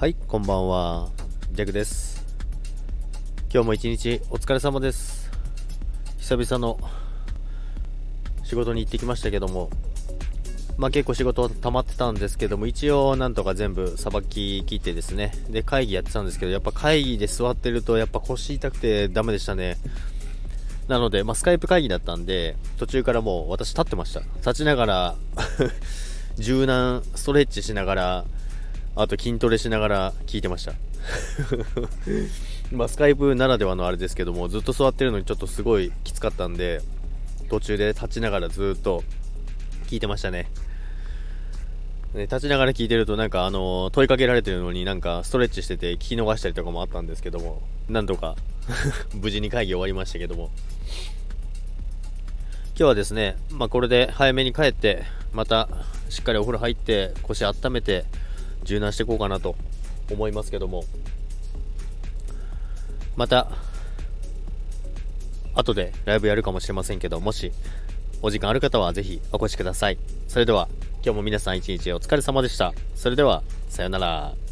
はい、こんばんは。ジャクです。今日も一日お疲れ様です。久々の仕事に行ってきましたけども、まあ結構仕事溜まってたんですけども、一応なんとか全部さばき切ってですね、で会議やってたんですけど、やっぱ会議で座ってるとやっぱ腰痛くてダメでしたね。なので、まあ、スカイプ会議だったんで、途中からもう私立ってました。立ちながら、柔軟ストレッチしながら、あと筋トレしながら聞いてました。まあ、スカイプならではのあれですけども、ずっと座ってるのにちょっとすごいきつかったんで、途中で立ちながらずっと聞いてましたね。ね立ちながら聞いてるとなんかあの問いかけられてるのになんかストレッチしてて聞き逃したりとかもあったんですけども、なんとか 無事に会議終わりましたけども。今日はですね、まあ、これで早めに帰って、またしっかりお風呂入って腰温めて柔軟していこうかなと思いますけども、また後でライブやるかもしれませんけど、もしお時間ある方はぜひお越しください。それでは今日も皆さん一日お疲れ様でした。それではさようなら。